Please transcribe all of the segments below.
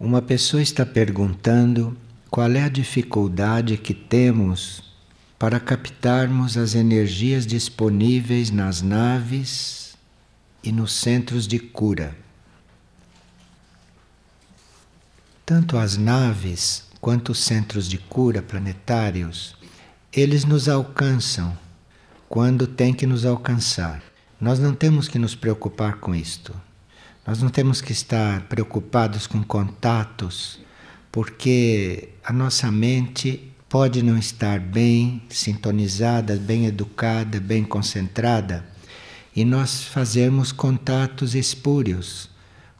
Uma pessoa está perguntando qual é a dificuldade que temos para captarmos as energias disponíveis nas naves e nos centros de cura. Tanto as naves quanto os centros de cura planetários, eles nos alcançam quando tem que nos alcançar. Nós não temos que nos preocupar com isto. Nós não temos que estar preocupados com contatos, porque a nossa mente pode não estar bem sintonizada, bem educada, bem concentrada, e nós fazemos contatos espúrios,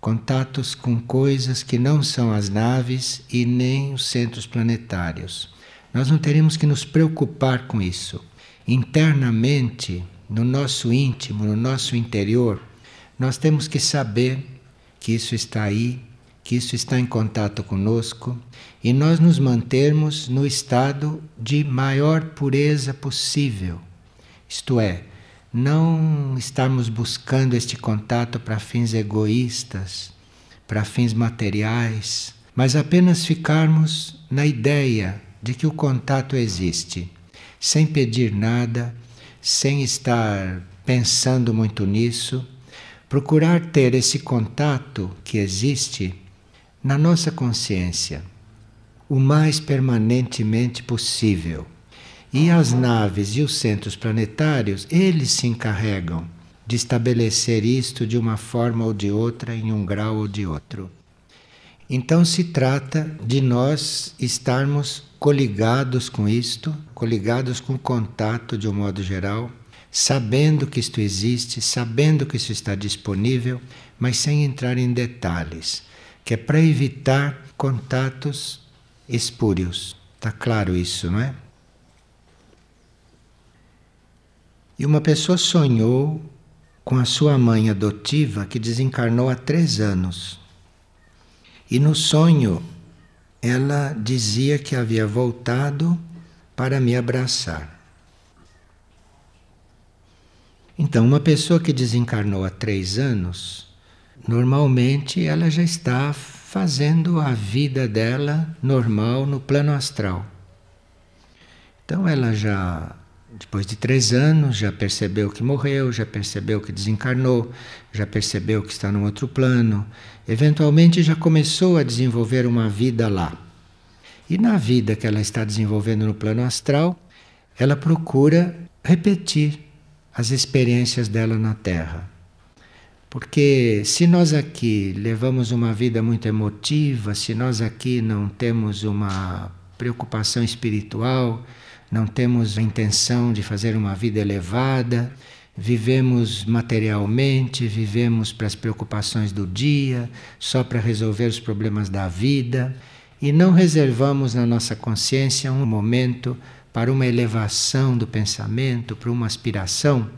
contatos com coisas que não são as naves e nem os centros planetários. Nós não teremos que nos preocupar com isso. Internamente, no nosso íntimo, no nosso interior, nós temos que saber que isso está aí, que isso está em contato conosco e nós nos mantermos no estado de maior pureza possível. Isto é, não estarmos buscando este contato para fins egoístas, para fins materiais, mas apenas ficarmos na ideia de que o contato existe, sem pedir nada, sem estar pensando muito nisso procurar ter esse contato que existe na nossa consciência o mais permanentemente possível. E as naves e os centros planetários, eles se encarregam de estabelecer isto de uma forma ou de outra, em um grau ou de outro. Então se trata de nós estarmos coligados com isto, coligados com o contato de um modo geral, sabendo que isto existe, sabendo que isso está disponível, mas sem entrar em detalhes, que é para evitar contatos espúrios. Está claro isso, não é? E uma pessoa sonhou com a sua mãe adotiva que desencarnou há três anos. E no sonho ela dizia que havia voltado para me abraçar. Então, uma pessoa que desencarnou há três anos, normalmente ela já está fazendo a vida dela normal no plano astral. Então, ela já, depois de três anos, já percebeu que morreu, já percebeu que desencarnou, já percebeu que está num outro plano, eventualmente já começou a desenvolver uma vida lá. E na vida que ela está desenvolvendo no plano astral, ela procura repetir as experiências dela na Terra. Porque se nós aqui levamos uma vida muito emotiva, se nós aqui não temos uma preocupação espiritual, não temos a intenção de fazer uma vida elevada, vivemos materialmente, vivemos para as preocupações do dia, só para resolver os problemas da vida, e não reservamos na nossa consciência um momento para uma elevação do pensamento, para uma aspiração,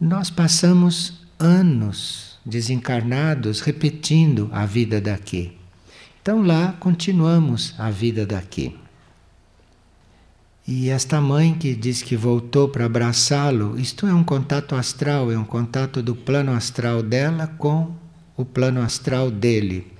nós passamos anos desencarnados repetindo a vida daqui. Então lá continuamos a vida daqui. E esta mãe que diz que voltou para abraçá-lo, isto é um contato astral, é um contato do plano astral dela com o plano astral dele.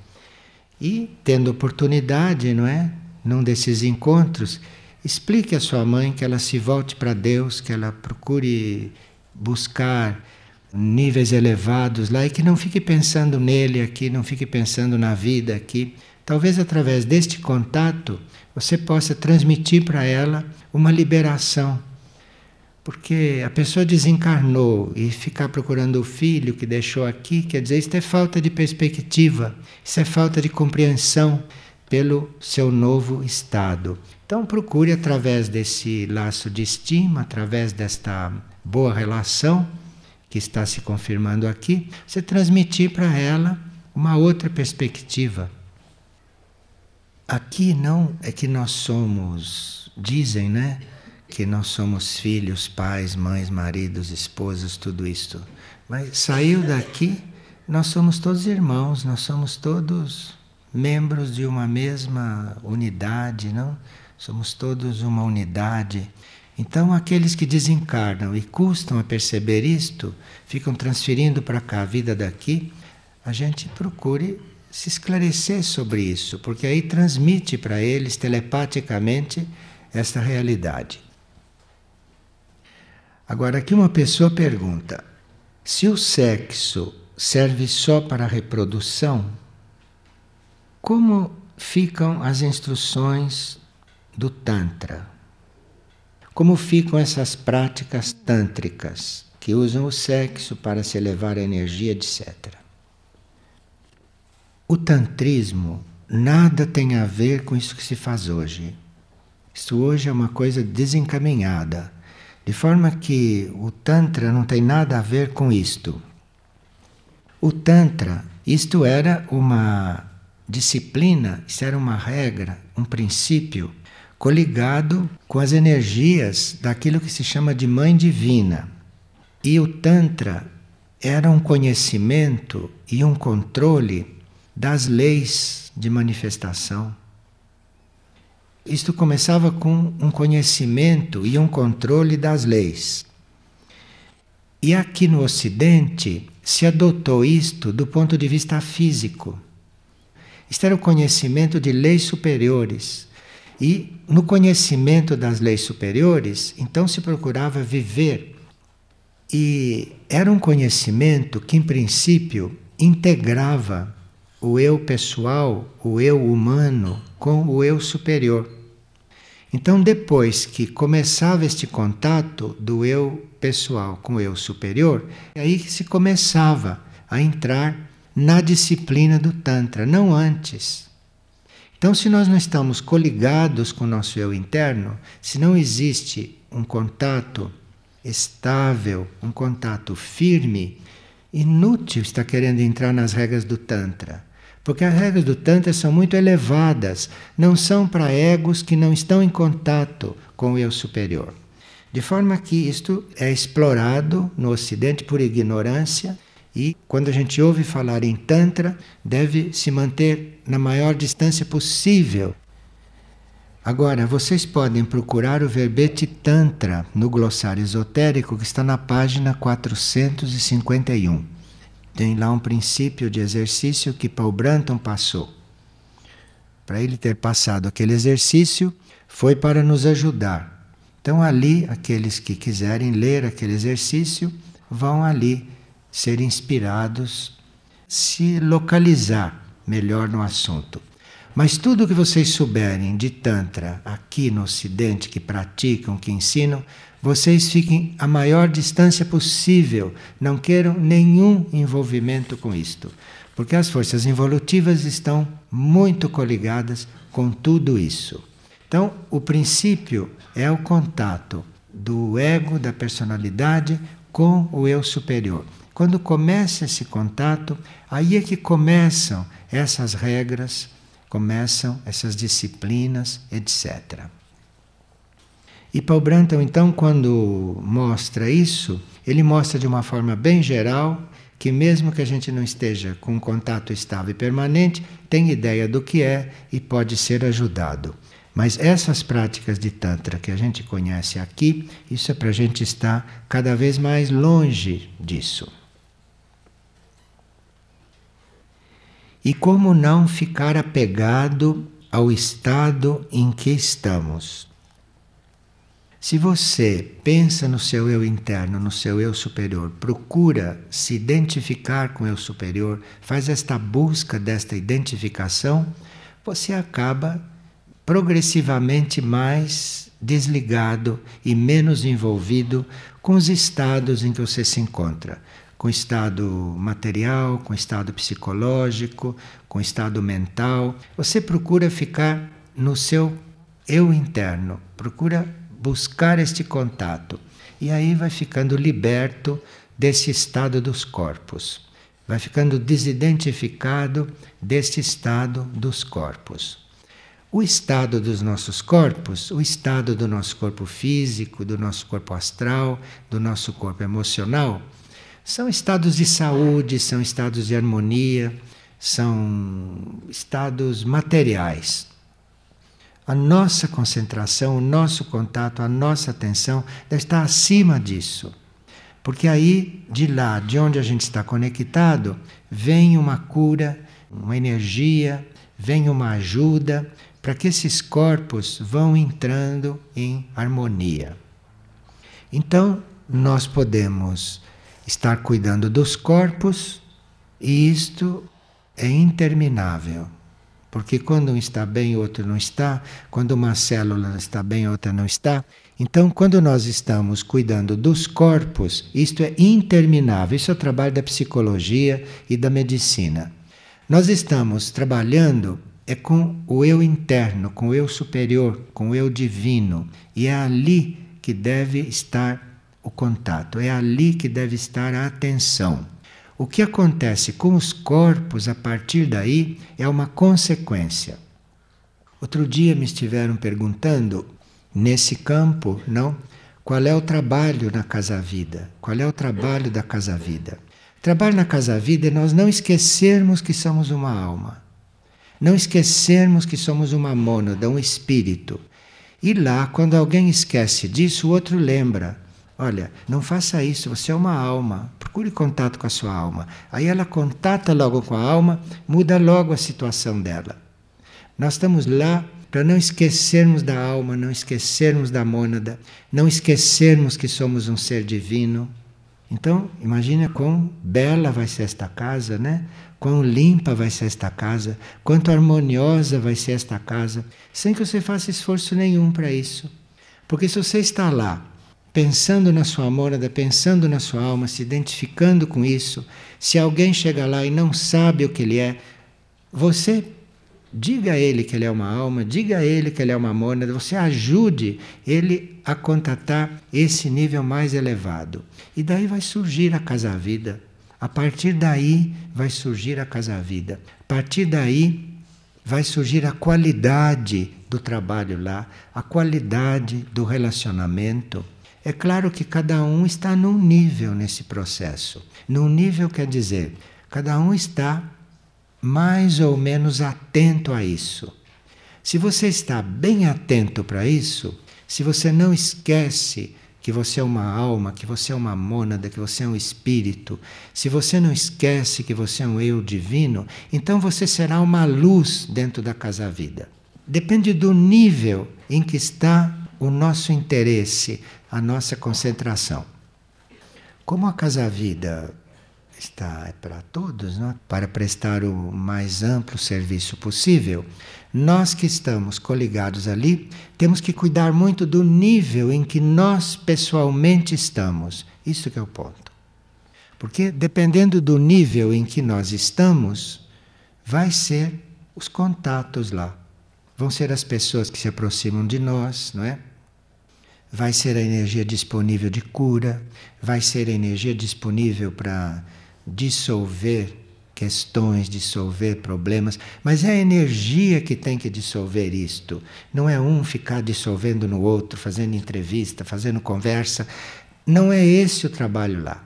E tendo oportunidade, não é? Num desses encontros, Explique à sua mãe que ela se volte para Deus, que ela procure buscar níveis elevados lá e que não fique pensando nele aqui, não fique pensando na vida aqui. Talvez através deste contato você possa transmitir para ela uma liberação. Porque a pessoa desencarnou e ficar procurando o filho que deixou aqui, quer dizer, isso é falta de perspectiva, isso é falta de compreensão pelo seu novo estado. Então procure através desse laço de estima, através desta boa relação que está se confirmando aqui, você transmitir para ela uma outra perspectiva. Aqui não é que nós somos, dizem, né? Que nós somos filhos, pais, mães, maridos, esposas, tudo isto. Mas saiu daqui, nós somos todos irmãos, nós somos todos membros de uma mesma unidade, não? Somos todos uma unidade. Então, aqueles que desencarnam e custam a perceber isto, ficam transferindo para cá a vida daqui, a gente procure se esclarecer sobre isso, porque aí transmite para eles telepaticamente esta realidade. Agora, aqui uma pessoa pergunta: se o sexo serve só para a reprodução, como ficam as instruções do Tantra? Como ficam essas práticas tântricas que usam o sexo para se elevar a energia, etc. O tantrismo nada tem a ver com isso que se faz hoje. Isso hoje é uma coisa desencaminhada, de forma que o Tantra não tem nada a ver com isto. O Tantra, isto era uma disciplina, isso era uma regra, um princípio coligado com as energias daquilo que se chama de Mãe Divina. E o Tantra era um conhecimento e um controle das leis de manifestação. Isto começava com um conhecimento e um controle das leis. E aqui no Ocidente se adotou isto do ponto de vista físico. Era o conhecimento de leis superiores. E no conhecimento das leis superiores, então se procurava viver. E era um conhecimento que, em princípio, integrava o eu pessoal, o eu humano, com o eu superior. Então, depois que começava este contato do eu pessoal com o eu superior, é aí que se começava a entrar na disciplina do Tantra, não antes. Então, se nós não estamos coligados com o nosso eu interno, se não existe um contato estável, um contato firme, inútil estar querendo entrar nas regras do Tantra. Porque as regras do Tantra são muito elevadas, não são para egos que não estão em contato com o eu superior. De forma que isto é explorado no Ocidente por ignorância e quando a gente ouve falar em Tantra, deve se manter na maior distância possível. Agora, vocês podem procurar o verbete Tantra no glossário esotérico que está na página 451. Tem lá um princípio de exercício que Paul Branton passou. Para ele ter passado aquele exercício, foi para nos ajudar. Então, ali, aqueles que quiserem ler aquele exercício, vão ali ser inspirados, se localizar melhor no assunto. Mas tudo que vocês souberem de Tantra aqui no Ocidente, que praticam, que ensinam, vocês fiquem a maior distância possível, não queiram nenhum envolvimento com isto, porque as forças involutivas estão muito coligadas com tudo isso. Então, o princípio é o contato do ego, da personalidade, com o eu superior. Quando começa esse contato, aí é que começam essas regras, começam essas disciplinas, etc. E Paul Branton, então, quando mostra isso, ele mostra de uma forma bem geral que, mesmo que a gente não esteja com um contato estável e permanente, tem ideia do que é e pode ser ajudado. Mas essas práticas de Tantra que a gente conhece aqui, isso é para a gente estar cada vez mais longe disso. E como não ficar apegado ao estado em que estamos? Se você pensa no seu eu interno, no seu eu superior, procura se identificar com o eu superior, faz esta busca desta identificação, você acaba progressivamente mais desligado e menos envolvido com os estados em que você se encontra. Com estado material, com estado psicológico, com estado mental. Você procura ficar no seu eu interno, procura buscar este contato. E aí vai ficando liberto desse estado dos corpos. Vai ficando desidentificado deste estado dos corpos. O estado dos nossos corpos, o estado do nosso corpo físico, do nosso corpo astral, do nosso corpo emocional, são estados de saúde, são estados de harmonia, são estados materiais a nossa concentração, o nosso contato, a nossa atenção deve estar acima disso. Porque aí, de lá, de onde a gente está conectado, vem uma cura, uma energia, vem uma ajuda para que esses corpos vão entrando em harmonia. Então, nós podemos estar cuidando dos corpos e isto é interminável. Porque quando um está bem, o outro não está, quando uma célula está bem, a outra não está. Então, quando nós estamos cuidando dos corpos, isto é interminável. Isso é o trabalho da psicologia e da medicina. Nós estamos trabalhando é com o eu interno, com o eu superior, com o eu divino. E é ali que deve estar o contato, é ali que deve estar a atenção. O que acontece com os corpos a partir daí é uma consequência. Outro dia me estiveram perguntando, nesse campo, não? Qual é o trabalho na Casa Vida? Qual é o trabalho da Casa Vida? Trabalho na Casa Vida é nós não esquecermos que somos uma alma. Não esquecermos que somos uma mônada, um espírito. E lá, quando alguém esquece disso, o outro lembra. Olha, não faça isso, você é uma alma. Procure contato com a sua alma. Aí ela contata logo com a alma, muda logo a situação dela. Nós estamos lá para não esquecermos da alma, não esquecermos da mônada, não esquecermos que somos um ser divino. Então, imagina quão bela vai ser esta casa, né? Quão limpa vai ser esta casa, quanto harmoniosa vai ser esta casa, sem que você faça esforço nenhum para isso. Porque se você está lá pensando na sua mônada, pensando na sua alma, se identificando com isso, se alguém chega lá e não sabe o que ele é, você diga a ele que ele é uma alma, diga a ele que ele é uma mônada, você ajude ele a contatar esse nível mais elevado. E daí vai surgir a casa-vida. A partir daí vai surgir a casa-vida. A partir daí vai surgir a qualidade do trabalho lá, a qualidade do relacionamento. É claro que cada um está num nível nesse processo. Num nível quer dizer, cada um está mais ou menos atento a isso. Se você está bem atento para isso, se você não esquece que você é uma alma, que você é uma mônada, que você é um espírito, se você não esquece que você é um eu divino, então você será uma luz dentro da casa-vida. Depende do nível em que está o nosso interesse, a nossa concentração. Como a Casa Vida está é para todos, não? É? para prestar o mais amplo serviço possível, nós que estamos coligados ali temos que cuidar muito do nível em que nós pessoalmente estamos. Isso que é o ponto. Porque dependendo do nível em que nós estamos, vai ser os contatos lá. Vão ser as pessoas que se aproximam de nós, não é? Vai ser a energia disponível de cura, vai ser a energia disponível para dissolver questões, dissolver problemas, mas é a energia que tem que dissolver isto. Não é um ficar dissolvendo no outro, fazendo entrevista, fazendo conversa. Não é esse o trabalho lá.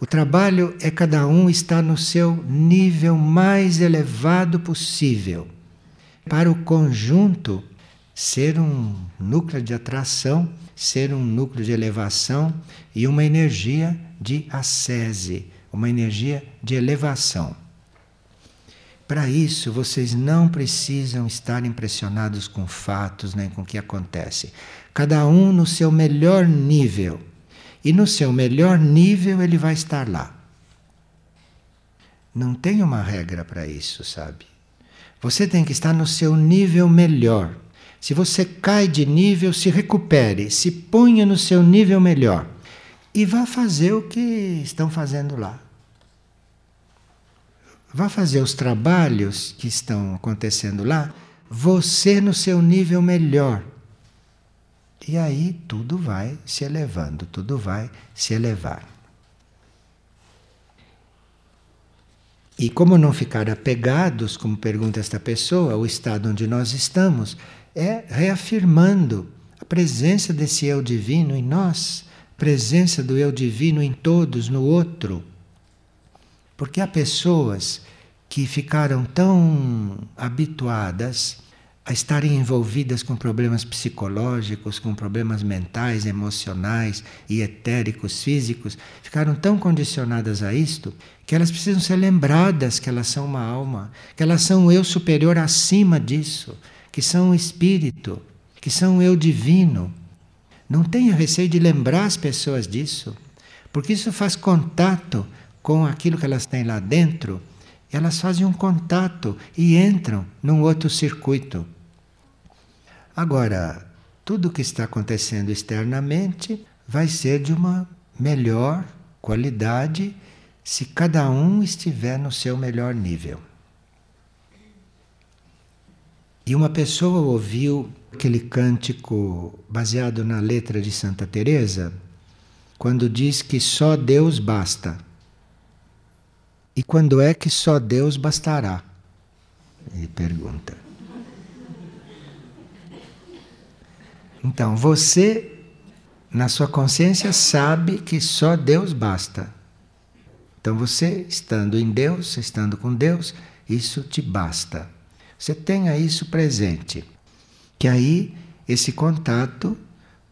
O trabalho é cada um estar no seu nível mais elevado possível, para o conjunto ser um núcleo de atração ser um núcleo de elevação e uma energia de ascese, uma energia de elevação. Para isso, vocês não precisam estar impressionados com fatos nem com o que acontece. Cada um no seu melhor nível. E no seu melhor nível ele vai estar lá. Não tem uma regra para isso, sabe? Você tem que estar no seu nível melhor. Se você cai de nível, se recupere, se ponha no seu nível melhor e vá fazer o que estão fazendo lá. Vá fazer os trabalhos que estão acontecendo lá, você no seu nível melhor. E aí tudo vai se elevando, tudo vai se elevar. E como não ficar apegados, como pergunta esta pessoa, ao estado onde nós estamos, é reafirmando a presença desse eu divino em nós, presença do eu divino em todos, no outro. Porque há pessoas que ficaram tão habituadas a estarem envolvidas com problemas psicológicos, com problemas mentais, emocionais e etéricos, físicos, ficaram tão condicionadas a isto que elas precisam ser lembradas que elas são uma alma, que elas são um eu superior acima disso, que são um espírito, que são um eu divino. Não tenha receio de lembrar as pessoas disso, porque isso faz contato com aquilo que elas têm lá dentro. Elas fazem um contato e entram num outro circuito. Agora, tudo o que está acontecendo externamente vai ser de uma melhor qualidade se cada um estiver no seu melhor nível. E uma pessoa ouviu aquele cântico baseado na letra de Santa Teresa, quando diz que só Deus basta. E quando é que só Deus bastará? Ele pergunta. Então, você, na sua consciência, sabe que só Deus basta. Então, você, estando em Deus, estando com Deus, isso te basta. Você tenha isso presente. Que aí, esse contato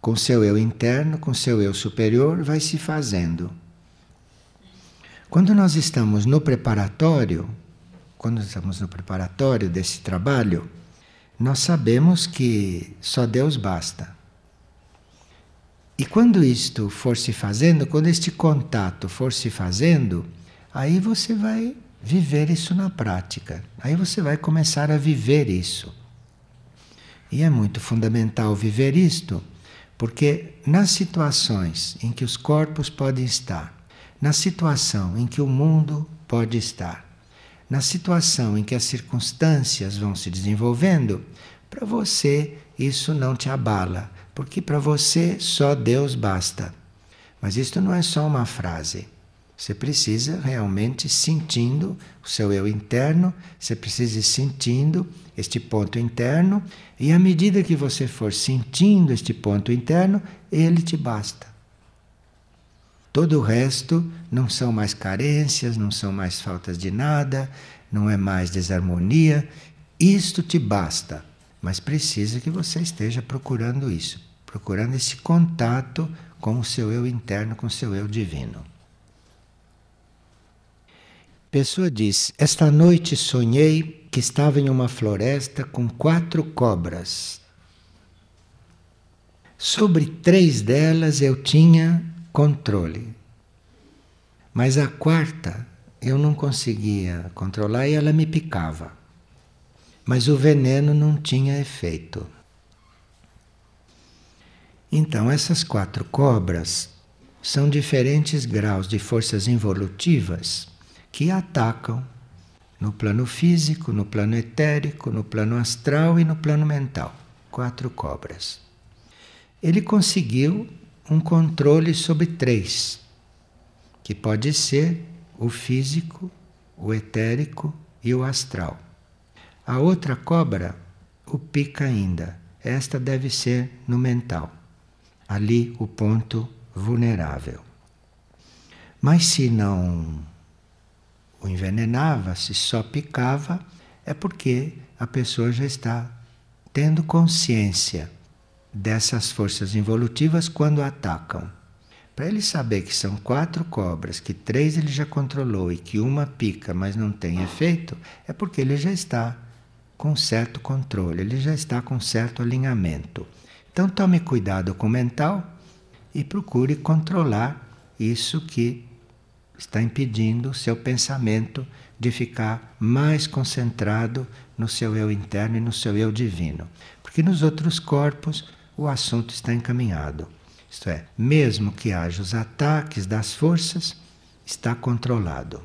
com seu eu interno, com seu eu superior, vai se fazendo. Quando nós estamos no preparatório, quando estamos no preparatório desse trabalho, nós sabemos que só Deus basta. E quando isto for se fazendo, quando este contato for se fazendo, aí você vai viver isso na prática. Aí você vai começar a viver isso. E é muito fundamental viver isto, porque nas situações em que os corpos podem estar, na situação em que o mundo pode estar, na situação em que as circunstâncias vão se desenvolvendo, para você isso não te abala, porque para você só Deus basta. Mas isto não é só uma frase. Você precisa realmente sentindo o seu eu interno, você precisa ir sentindo este ponto interno, e à medida que você for sentindo este ponto interno, ele te basta. Todo o resto não são mais carências, não são mais faltas de nada, não é mais desarmonia. Isto te basta, mas precisa que você esteja procurando isso, procurando esse contato com o seu eu interno, com o seu eu divino. Pessoa diz: Esta noite sonhei que estava em uma floresta com quatro cobras. Sobre três delas eu tinha controle. Mas a quarta eu não conseguia controlar e ela me picava. Mas o veneno não tinha efeito. Então, essas quatro cobras são diferentes graus de forças involutivas que atacam no plano físico, no plano etérico, no plano astral e no plano mental. Quatro cobras. Ele conseguiu um controle sobre três, que pode ser o físico, o etérico e o astral. A outra cobra o pica ainda. Esta deve ser no mental. Ali o ponto vulnerável. Mas se não o envenenava, se só picava, é porque a pessoa já está tendo consciência dessas forças involutivas quando atacam. Para ele saber que são quatro cobras, que três ele já controlou e que uma pica, mas não tem efeito, é porque ele já está com certo controle, ele já está com certo alinhamento. Então tome cuidado com o mental e procure controlar isso que está impedindo o seu pensamento de ficar mais concentrado no seu eu interno e no seu eu divino. Porque nos outros corpos o assunto está encaminhado. Isto é, mesmo que haja os ataques das forças, está controlado.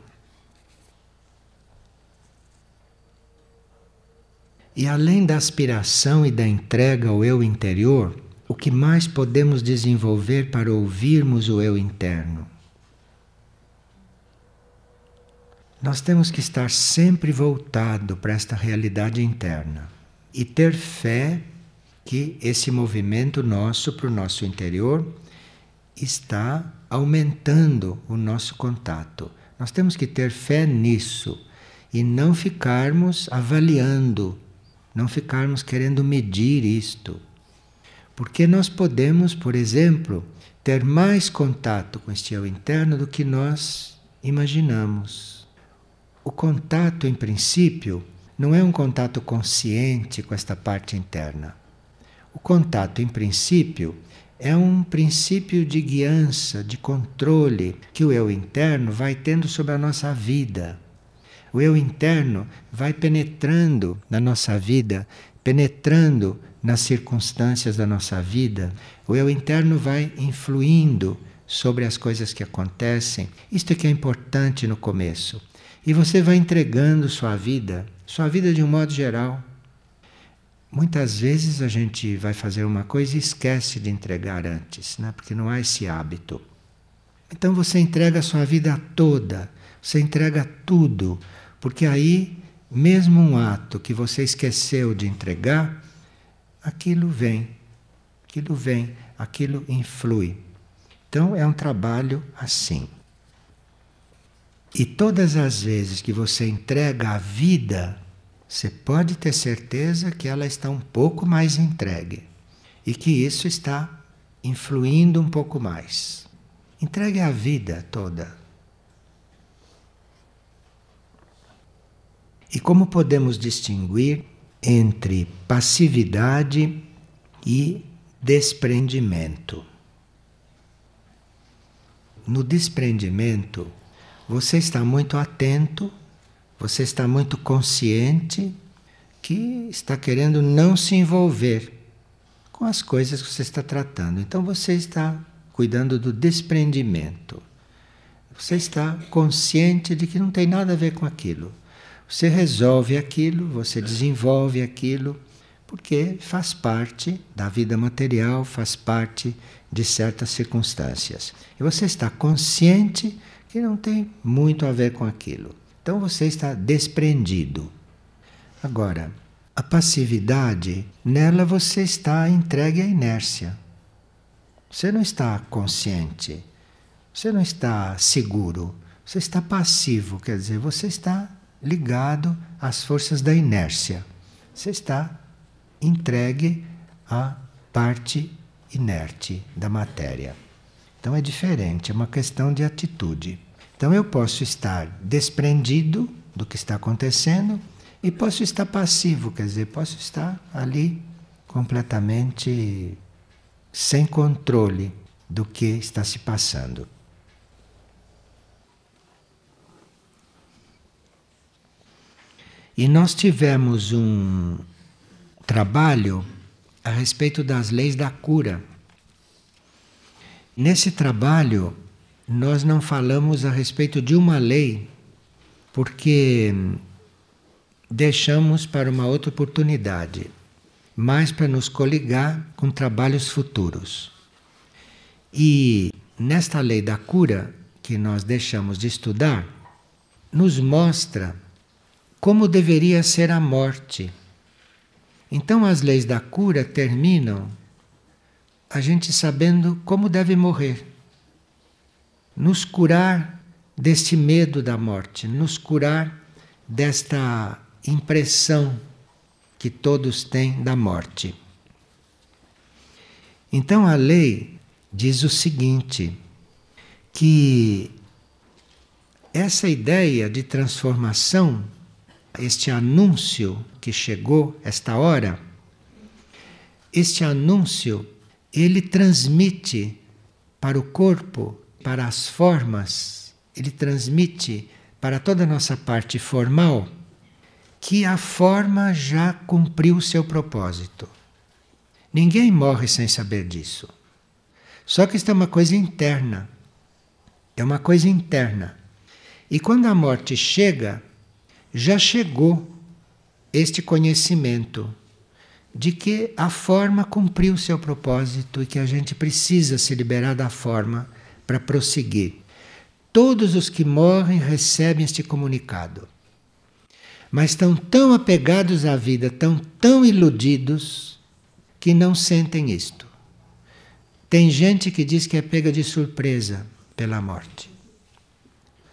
E além da aspiração e da entrega ao eu interior, o que mais podemos desenvolver para ouvirmos o eu interno? Nós temos que estar sempre voltado para esta realidade interna e ter fé que esse movimento nosso para o nosso interior está aumentando o nosso contato. Nós temos que ter fé nisso e não ficarmos avaliando não ficarmos querendo medir isto. Porque nós podemos, por exemplo, ter mais contato com este eu interno do que nós imaginamos. O contato, em princípio, não é um contato consciente com esta parte interna. O contato, em princípio, é um princípio de guiança, de controle que o eu interno vai tendo sobre a nossa vida. O eu interno vai penetrando na nossa vida, penetrando nas circunstâncias da nossa vida. O eu interno vai influindo sobre as coisas que acontecem. Isto é que é importante no começo. E você vai entregando sua vida, sua vida de um modo geral. Muitas vezes a gente vai fazer uma coisa e esquece de entregar antes, né? porque não há esse hábito. Então você entrega a sua vida toda, você entrega tudo, porque aí, mesmo um ato que você esqueceu de entregar, aquilo vem, aquilo vem, aquilo influi. Então é um trabalho assim. E todas as vezes que você entrega a vida, você pode ter certeza que ela está um pouco mais entregue e que isso está influindo um pouco mais. Entregue a vida toda. E como podemos distinguir entre passividade e desprendimento? No desprendimento, você está muito atento, você está muito consciente que está querendo não se envolver com as coisas que você está tratando. Então você está cuidando do desprendimento. Você está consciente de que não tem nada a ver com aquilo. Você resolve aquilo, você desenvolve aquilo, porque faz parte da vida material, faz parte de certas circunstâncias. E você está consciente que não tem muito a ver com aquilo. Então você está desprendido. Agora, a passividade, nela você está entregue à inércia. Você não está consciente, você não está seguro, você está passivo, quer dizer, você está ligado às forças da inércia. Você está entregue à parte inerte da matéria. Então é diferente, é uma questão de atitude. Então eu posso estar desprendido do que está acontecendo e posso estar passivo, quer dizer, posso estar ali completamente sem controle do que está se passando. E nós tivemos um trabalho a respeito das leis da cura. Nesse trabalho, nós não falamos a respeito de uma lei, porque deixamos para uma outra oportunidade, mais para nos coligar com trabalhos futuros. E nesta lei da cura, que nós deixamos de estudar, nos mostra como deveria ser a morte. Então as leis da cura terminam a gente sabendo como deve morrer. Nos curar deste medo da morte, nos curar desta impressão que todos têm da morte. Então a lei diz o seguinte: que essa ideia de transformação este anúncio que chegou, esta hora, este anúncio, ele transmite para o corpo, para as formas, ele transmite para toda a nossa parte formal que a forma já cumpriu o seu propósito. Ninguém morre sem saber disso. Só que isso é uma coisa interna. É uma coisa interna. E quando a morte chega, já chegou este conhecimento de que a forma cumpriu seu propósito e que a gente precisa se liberar da forma para prosseguir. Todos os que morrem recebem este comunicado. Mas estão tão apegados à vida, tão tão iludidos que não sentem isto. Tem gente que diz que é pega de surpresa pela morte.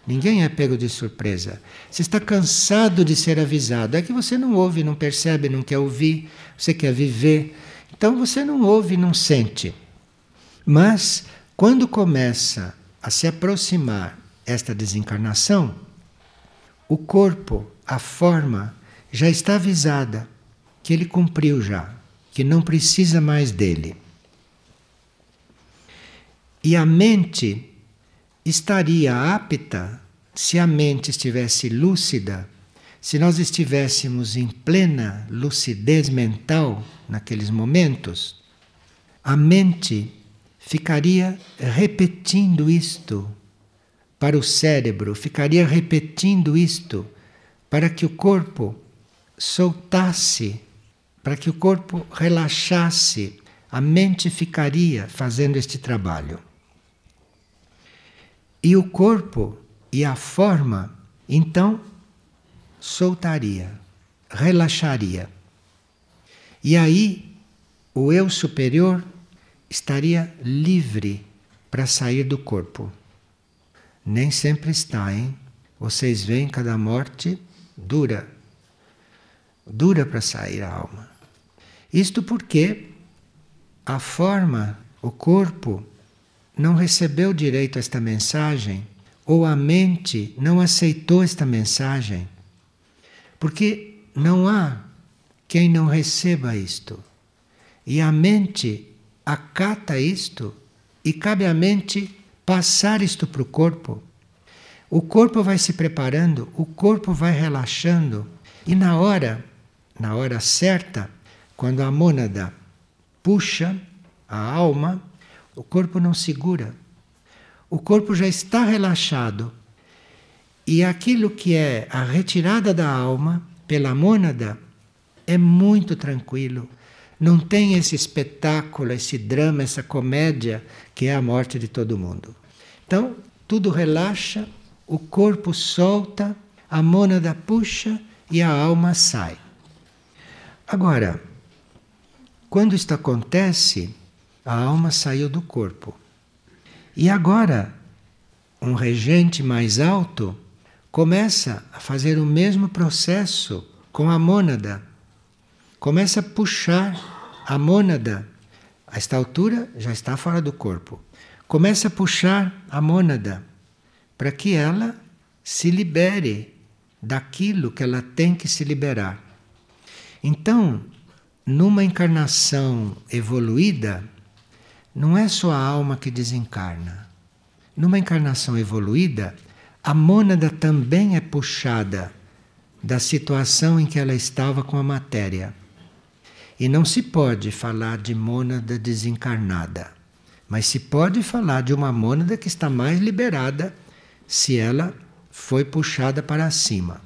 Ninguém é pego de surpresa. Você está cansado de ser avisado. É que você não ouve, não percebe, não quer ouvir, você quer viver. Então você não ouve, não sente. Mas quando começa a se aproximar esta desencarnação, o corpo, a forma, já está avisada que ele cumpriu já, que não precisa mais dele. E a mente estaria apta se a mente estivesse lúcida, se nós estivéssemos em plena lucidez mental naqueles momentos, a mente ficaria repetindo isto para o cérebro, ficaria repetindo isto para que o corpo soltasse, para que o corpo relaxasse, a mente ficaria fazendo este trabalho. E o corpo e a forma, então, soltaria, relaxaria. E aí, o eu superior estaria livre para sair do corpo. Nem sempre está, hein? Vocês veem cada morte dura. Dura para sair a alma. Isto porque a forma, o corpo, não recebeu direito a esta mensagem ou a mente não aceitou esta mensagem. Porque não há quem não receba isto. E a mente acata isto e cabe à mente passar isto para o corpo. O corpo vai se preparando, o corpo vai relaxando e na hora, na hora certa, quando a mônada puxa a alma, o corpo não segura. O corpo já está relaxado. E aquilo que é a retirada da alma pela mônada é muito tranquilo. Não tem esse espetáculo, esse drama, essa comédia que é a morte de todo mundo. Então, tudo relaxa, o corpo solta, a mônada puxa e a alma sai. Agora, quando isto acontece, a alma saiu do corpo. E agora, um regente mais alto começa a fazer o mesmo processo com a mônada começa a puxar a mônada. A esta altura já está fora do corpo. Começa a puxar a mônada para que ela se libere daquilo que ela tem que se liberar. Então, numa encarnação evoluída, não é só a alma que desencarna. Numa encarnação evoluída, a mônada também é puxada da situação em que ela estava com a matéria. E não se pode falar de mônada desencarnada, mas se pode falar de uma mônada que está mais liberada se ela foi puxada para cima.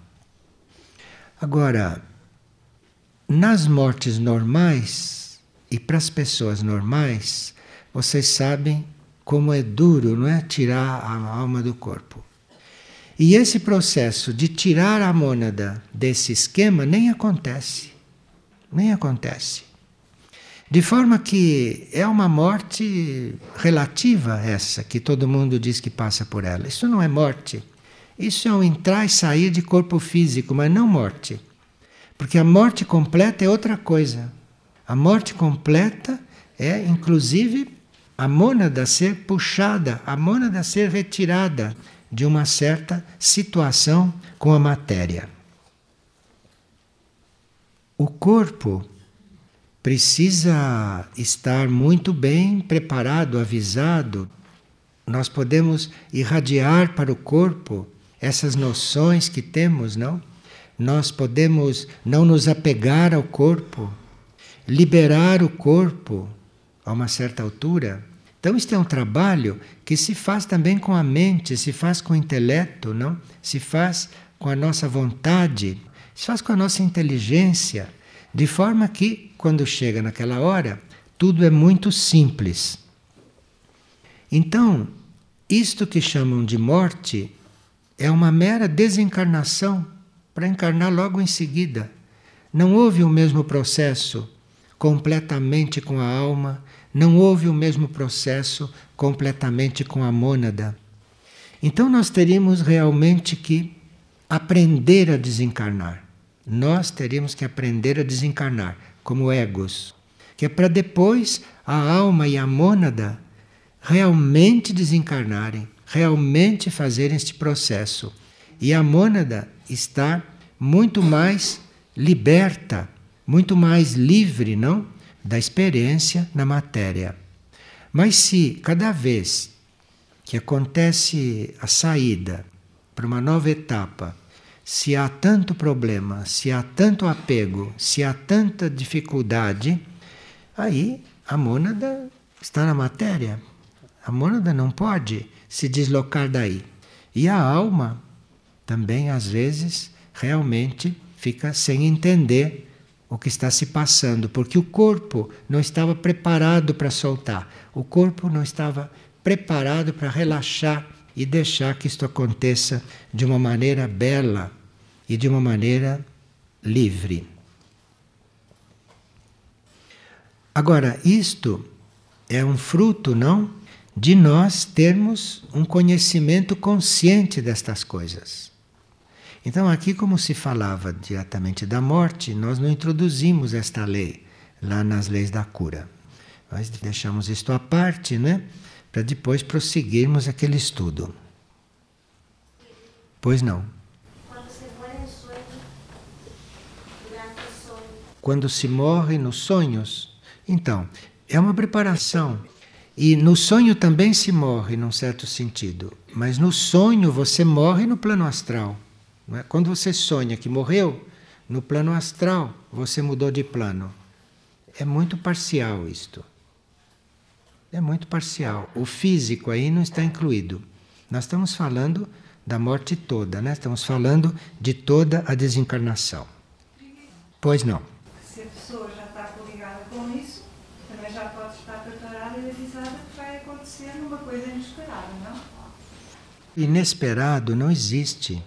Agora, nas mortes normais e para as pessoas normais, vocês sabem como é duro, não é? Tirar a alma do corpo. E esse processo de tirar a mônada desse esquema nem acontece. Nem acontece. De forma que é uma morte relativa essa, que todo mundo diz que passa por ela. Isso não é morte. Isso é um entrar e sair de corpo físico, mas não morte. Porque a morte completa é outra coisa. A morte completa é, inclusive, a mônada ser puxada, a mônada ser retirada de uma certa situação com a matéria. O corpo precisa estar muito bem preparado, avisado. Nós podemos irradiar para o corpo essas noções que temos, não? Nós podemos não nos apegar ao corpo, liberar o corpo a uma certa altura. Então, isto é um trabalho que se faz também com a mente, se faz com o intelecto, não? Se faz com a nossa vontade. Se faz com a nossa inteligência, de forma que, quando chega naquela hora, tudo é muito simples. Então, isto que chamam de morte é uma mera desencarnação para encarnar logo em seguida. Não houve o mesmo processo completamente com a alma, não houve o mesmo processo completamente com a mônada. Então nós teríamos realmente que aprender a desencarnar. Nós teríamos que aprender a desencarnar como egos, que é para depois a alma e a mônada realmente desencarnarem, realmente fazerem este processo. E a mônada está muito mais liberta, muito mais livre, não? Da experiência na matéria. Mas se cada vez que acontece a saída para uma nova etapa, se há tanto problema, se há tanto apego, se há tanta dificuldade, aí a mônada está na matéria. A mônada não pode se deslocar daí. E a alma também, às vezes, realmente fica sem entender o que está se passando, porque o corpo não estava preparado para soltar, o corpo não estava preparado para relaxar e deixar que isto aconteça de uma maneira bela e de uma maneira livre. Agora, isto é um fruto, não? De nós termos um conhecimento consciente destas coisas. Então, aqui, como se falava diretamente da morte, nós não introduzimos esta lei lá nas leis da cura. Nós deixamos isto à parte, né? para depois prosseguirmos aquele estudo. Pois não. Quando se morre nos sonhos, então, é uma preparação. E no sonho também se morre, num certo sentido. Mas no sonho você morre no plano astral. É? Quando você sonha que morreu, no plano astral você mudou de plano. É muito parcial isto é muito parcial. O físico aí não está incluído. Nós estamos falando da morte toda, né? Estamos falando de toda a desencarnação. Pois não. Se a pessoa já está ligada com isso, também já pode estar preparada e avisada que vai acontecer uma coisa inesperada, não? Inesperado não existe.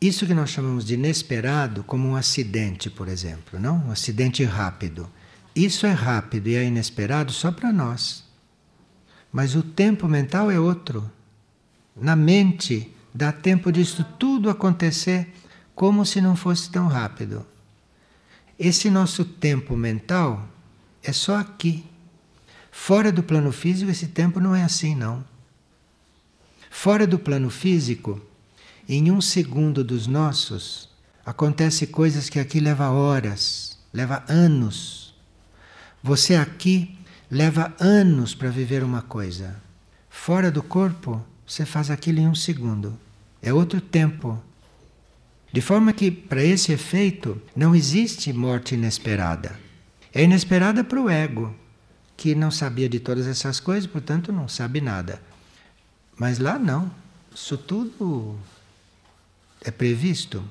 Isso que nós chamamos de inesperado, como um acidente, por exemplo, não? Um acidente rápido. Isso é rápido e é inesperado só para nós. Mas o tempo mental é outro. Na mente dá tempo disso tudo acontecer como se não fosse tão rápido. Esse nosso tempo mental é só aqui. Fora do plano físico, esse tempo não é assim, não. Fora do plano físico, em um segundo dos nossos, acontece coisas que aqui leva horas, leva anos. Você aqui leva anos para viver uma coisa. Fora do corpo, você faz aquilo em um segundo. É outro tempo. De forma que, para esse efeito, não existe morte inesperada. É inesperada para o ego, que não sabia de todas essas coisas, portanto não sabe nada. Mas lá não. Isso tudo é previsto.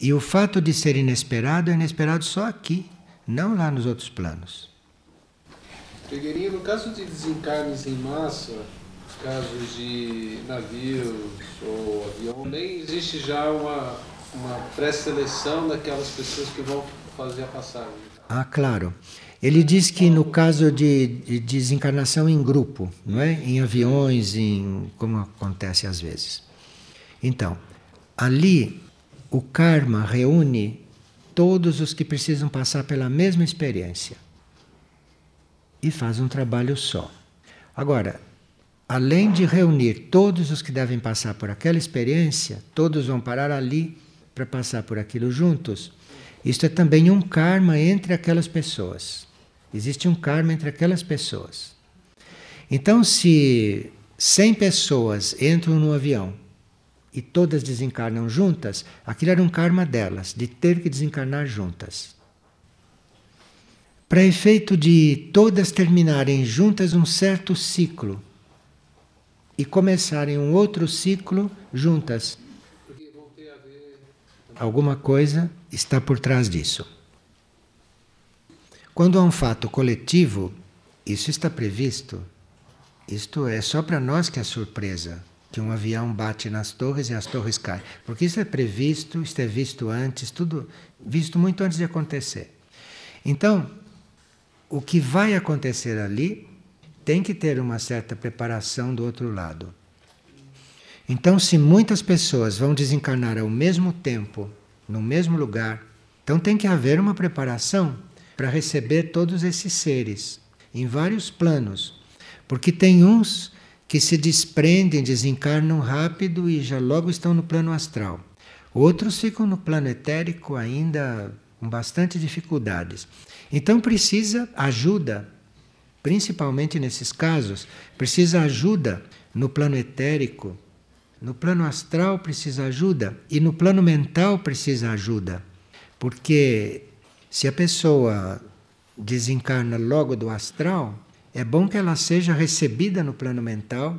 E o fato de ser inesperado é inesperado só aqui não lá nos outros planos. Pegueirinha, no caso de desencarnes em massa, casos de navios ou avião, nem existe já uma, uma pré-seleção daquelas pessoas que vão fazer a passagem. Ah, claro. Ele diz que no caso de, de, desencarnação em grupo, não é? Em aviões, em como acontece às vezes. Então, ali o karma reúne todos os que precisam passar pela mesma experiência. E faz um trabalho só. Agora, além de reunir todos os que devem passar por aquela experiência, todos vão parar ali para passar por aquilo juntos. Isto é também um karma entre aquelas pessoas. Existe um karma entre aquelas pessoas. Então, se 100 pessoas entram no avião e todas desencarnam juntas, aquilo era um karma delas, de ter que desencarnar juntas. Para efeito de todas terminarem juntas um certo ciclo e começarem um outro ciclo juntas. Alguma coisa está por trás disso. Quando há um fato coletivo, isso está previsto. Isto é só para nós que é surpresa que um avião bate nas torres e as torres caem. Porque isso é previsto, isso é visto antes, tudo visto muito antes de acontecer. Então, o que vai acontecer ali tem que ter uma certa preparação do outro lado. Então, se muitas pessoas vão desencarnar ao mesmo tempo, no mesmo lugar, então tem que haver uma preparação para receber todos esses seres em vários planos, porque tem uns que se desprendem, desencarnam rápido e já logo estão no plano astral. Outros ficam no plano etérico ainda com bastante dificuldades. Então precisa ajuda, principalmente nesses casos, precisa ajuda no plano etérico, no plano astral precisa ajuda e no plano mental precisa ajuda. Porque se a pessoa desencarna logo do astral, é bom que ela seja recebida no plano mental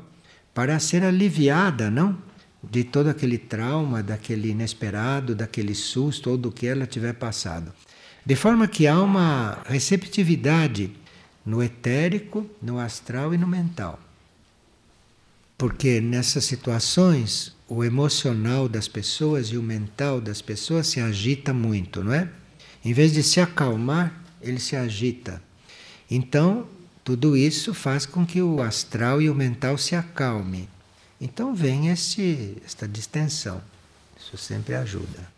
para ser aliviada, não? De todo aquele trauma, daquele inesperado, daquele susto ou do que ela tiver passado. De forma que há uma receptividade no etérico, no astral e no mental. Porque nessas situações o emocional das pessoas e o mental das pessoas se agita muito, não é? Em vez de se acalmar, ele se agita. Então, tudo isso faz com que o astral e o mental se acalme. Então vem este, esta distensão. Isso sempre ajuda.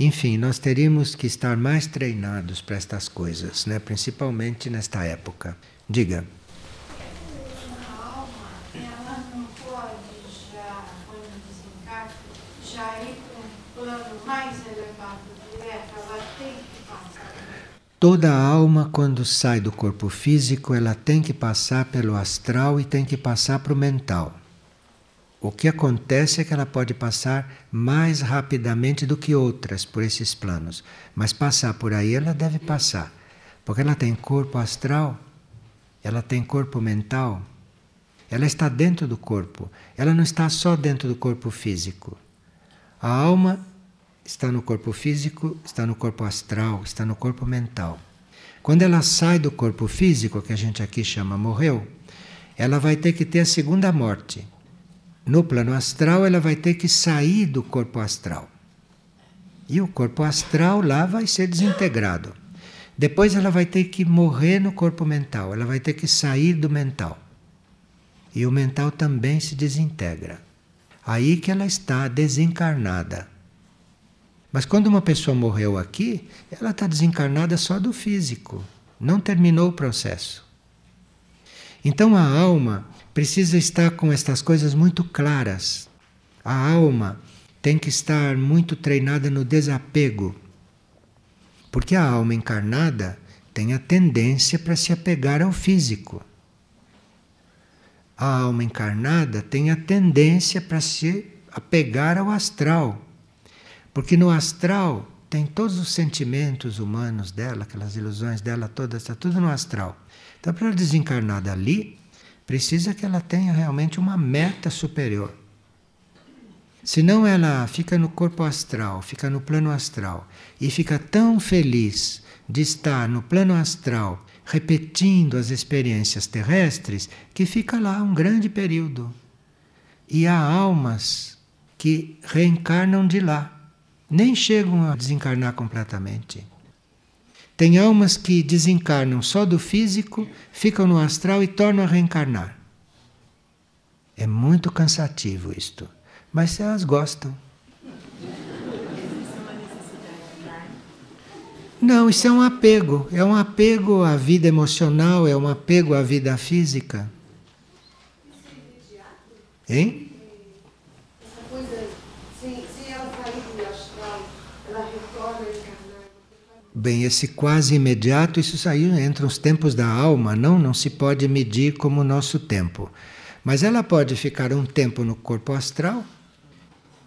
Enfim, nós teríamos que estar mais treinados para estas coisas, né? principalmente nesta época. Diga. A alma, ela não pode já, quando desencarna, já ir para um plano mais elevado direto, ela tem que passar. Toda alma, quando sai do corpo físico, ela tem que passar pelo astral e tem que passar para o mental. O que acontece é que ela pode passar mais rapidamente do que outras por esses planos, mas passar por aí ela deve passar, porque ela tem corpo astral, ela tem corpo mental, ela está dentro do corpo, ela não está só dentro do corpo físico. A alma está no corpo físico, está no corpo astral, está no corpo mental. Quando ela sai do corpo físico, que a gente aqui chama morreu, ela vai ter que ter a segunda morte no plano astral, ela vai ter que sair do corpo astral. E o corpo astral lá vai ser desintegrado. Depois ela vai ter que morrer no corpo mental, ela vai ter que sair do mental. E o mental também se desintegra. Aí que ela está desencarnada. Mas quando uma pessoa morreu aqui, ela está desencarnada só do físico, não terminou o processo. Então a alma precisa estar com estas coisas muito claras. A alma tem que estar muito treinada no desapego. Porque a alma encarnada tem a tendência para se apegar ao físico. A alma encarnada tem a tendência para se apegar ao astral. Porque no astral tem todos os sentimentos humanos dela, aquelas ilusões dela todas, está tudo no astral. Então, para ela desencarnar dali, precisa que ela tenha realmente uma meta superior. Senão ela fica no corpo astral, fica no plano astral e fica tão feliz de estar no plano astral repetindo as experiências terrestres que fica lá um grande período. E há almas que reencarnam de lá, nem chegam a desencarnar completamente. Tem almas que desencarnam só do físico, ficam no astral e tornam a reencarnar. É muito cansativo isto, mas elas gostam. Não, isso é um apego. É um apego à vida emocional, é um apego à vida física. Hein? Bem, esse quase imediato, isso saiu entre os tempos da alma, não, não se pode medir como o nosso tempo. Mas ela pode ficar um tempo no corpo astral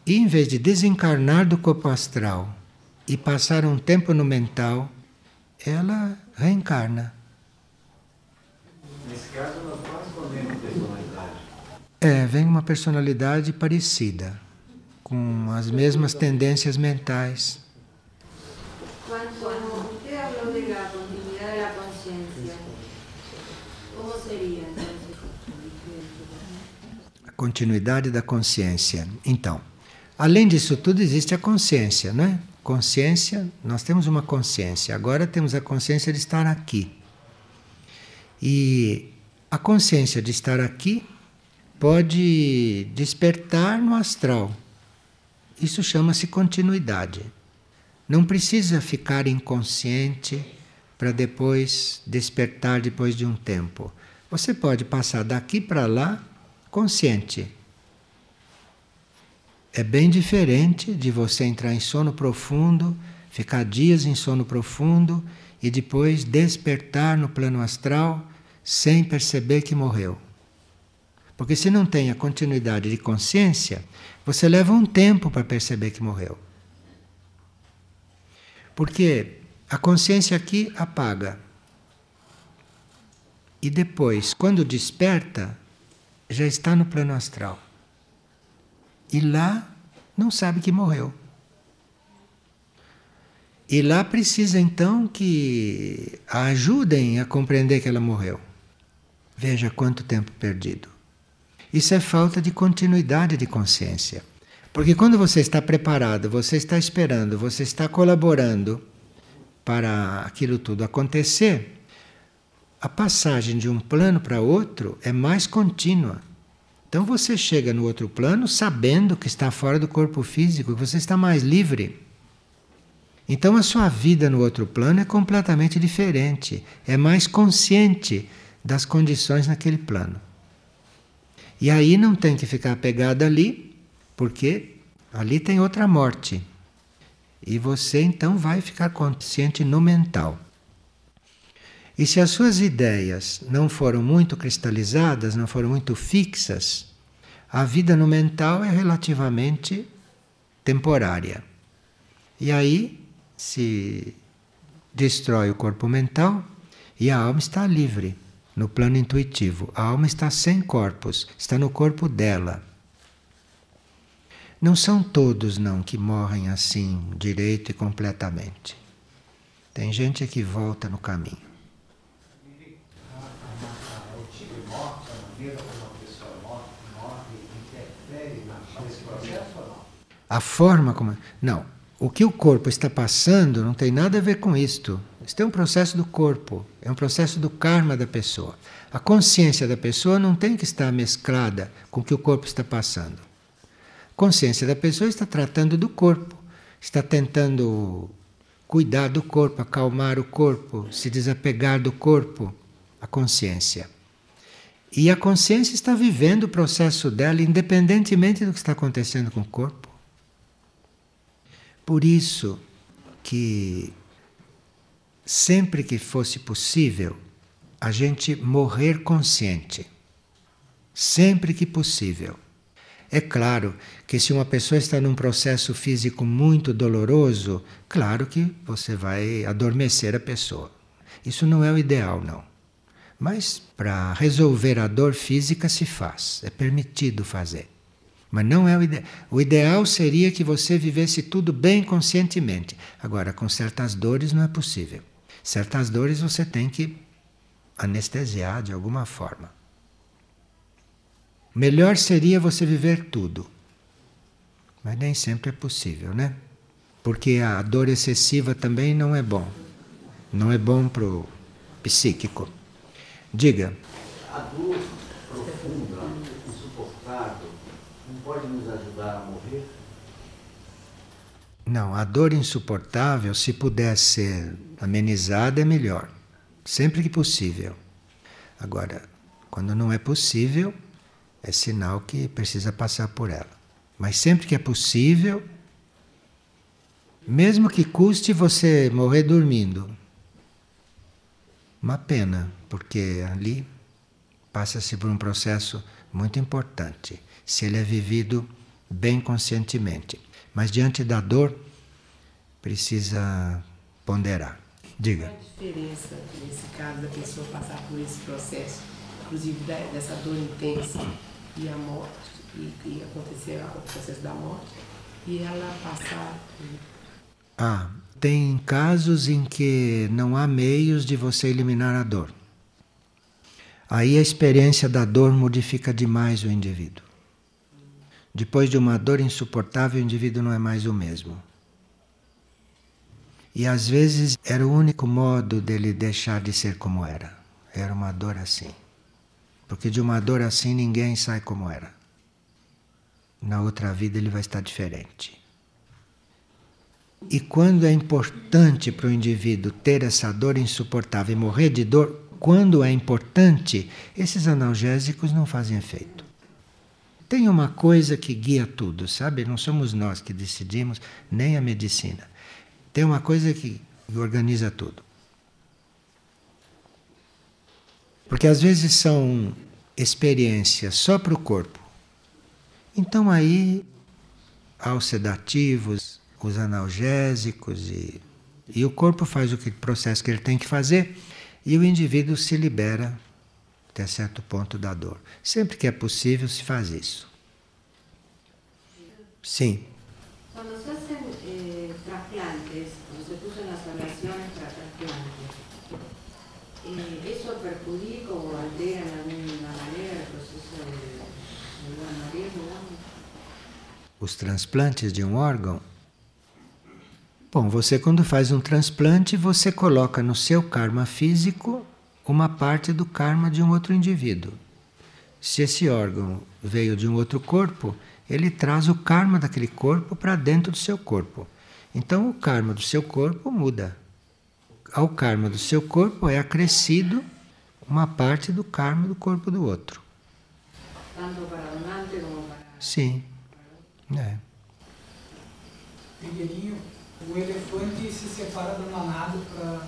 e, em vez de desencarnar do corpo astral e passar um tempo no mental, ela reencarna. Nesse caso, nós quase podemos personalidade. É, vem uma personalidade parecida, com as mesmas tendências mentais. Continuidade da consciência. Então, além disso tudo, existe a consciência, não é? Consciência, nós temos uma consciência, agora temos a consciência de estar aqui. E a consciência de estar aqui pode despertar no astral. Isso chama-se continuidade. Não precisa ficar inconsciente para depois despertar depois de um tempo. Você pode passar daqui para lá consciente. É bem diferente de você entrar em sono profundo, ficar dias em sono profundo e depois despertar no plano astral sem perceber que morreu. Porque se não tem a continuidade de consciência, você leva um tempo para perceber que morreu. Porque a consciência aqui apaga. E depois, quando desperta, já está no plano astral. E lá não sabe que morreu. E lá precisa então que a ajudem a compreender que ela morreu. Veja quanto tempo perdido. Isso é falta de continuidade de consciência. Porque quando você está preparado, você está esperando, você está colaborando para aquilo tudo acontecer, a passagem de um plano para outro é mais contínua. Então você chega no outro plano sabendo que está fora do corpo físico, que você está mais livre. Então a sua vida no outro plano é completamente diferente, é mais consciente das condições naquele plano. E aí não tem que ficar pegado ali, porque ali tem outra morte. E você então vai ficar consciente no mental. E se as suas ideias não foram muito cristalizadas, não foram muito fixas, a vida no mental é relativamente temporária. E aí se destrói o corpo mental e a alma está livre no plano intuitivo. A alma está sem corpos, está no corpo dela. Não são todos não que morrem assim, direito e completamente. Tem gente que volta no caminho. O tipo de morte, a maneira como uma pessoa morre, interfere nesse processo ou não? A forma como. Não. O que o corpo está passando não tem nada a ver com isto. Isso é um processo do corpo, é um processo do karma da pessoa. A consciência da pessoa não tem que estar mesclada com o que o corpo está passando consciência da pessoa está tratando do corpo, está tentando cuidar do corpo, acalmar o corpo, se desapegar do corpo, a consciência. E a consciência está vivendo o processo dela independentemente do que está acontecendo com o corpo. Por isso que sempre que fosse possível a gente morrer consciente, sempre que possível. É claro que se uma pessoa está num processo físico muito doloroso, claro que você vai adormecer a pessoa. Isso não é o ideal, não. Mas para resolver a dor física se faz, é permitido fazer. Mas não é o ideal. O ideal seria que você vivesse tudo bem conscientemente. Agora, com certas dores não é possível. Certas dores você tem que anestesiar de alguma forma. Melhor seria você viver tudo. Mas nem sempre é possível, né? Porque a dor excessiva também não é bom. Não é bom para o psíquico. Diga. A dor profunda, insuportável, não pode nos ajudar a morrer? Não, a dor insuportável, se puder ser amenizada, é melhor. Sempre que possível. Agora, quando não é possível, é sinal que precisa passar por ela. Mas sempre que é possível, mesmo que custe você morrer dormindo, uma pena, porque ali passa-se por um processo muito importante, se ele é vivido bem conscientemente. Mas diante da dor, precisa ponderar. Diga. Qual a diferença, nesse caso, da pessoa passar por esse processo, inclusive dessa dor intensa? e a morte, e, e acontecer o processo da morte, e ela passar. Ah, tem casos em que não há meios de você eliminar a dor. Aí a experiência da dor modifica demais o indivíduo. Depois de uma dor insuportável, o indivíduo não é mais o mesmo. E às vezes era o único modo dele deixar de ser como era. Era uma dor assim Porque de uma dor assim ninguém sai como era. Na outra vida ele vai estar diferente. E quando é importante para o indivíduo ter essa dor insuportável e morrer de dor, quando é importante, esses analgésicos não fazem efeito. Tem uma coisa que guia tudo, sabe? Não somos nós que decidimos, nem a medicina. Tem uma coisa que organiza tudo. Porque às vezes são experiências só para o corpo. Então aí há os sedativos, os analgésicos e, e o corpo faz o que, processo que ele tem que fazer e o indivíduo se libera até certo ponto da dor. Sempre que é possível se faz isso. Sim. Cuando se hacen eh, trasplantes, como se puso en las oraciones para trasplantes, eh, ¿eso perjudica o altera en alguna manera el proceso de, de digamos? Os transplantes de um órgão. Bom, você quando faz um transplante, você coloca no seu karma físico uma parte do karma de um outro indivíduo. Se esse órgão veio de um outro corpo, ele traz o karma daquele corpo para dentro do seu corpo. Então o karma do seu corpo muda. Ao karma do seu corpo é acrescido uma parte do karma do corpo do outro. Tanto para donante como para... Sim. É. O elefante se separa da manada pra,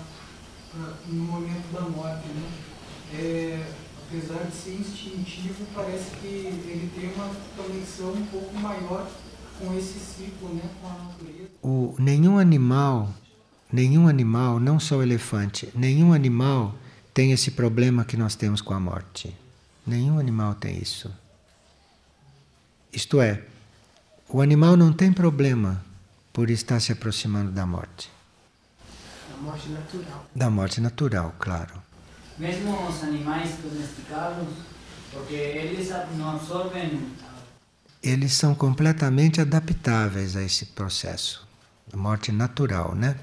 pra- no momento da morte, né? É, apesar de ser instintivo, parece que ele tem uma conexão um pouco maior com esse ciclo, né? Com a natureza. O, nenhum animal, nenhum animal, não só o elefante, nenhum animal tem esse problema que nós temos com a morte. Nenhum animal tem isso. Isto é, o animal não tem problema por estar se aproximando da morte. A morte natural. Da morte natural, claro. Mesmo os animais domesticados, porque eles não absorvem Eles são completamente adaptáveis a esse processo. A morte natural, né?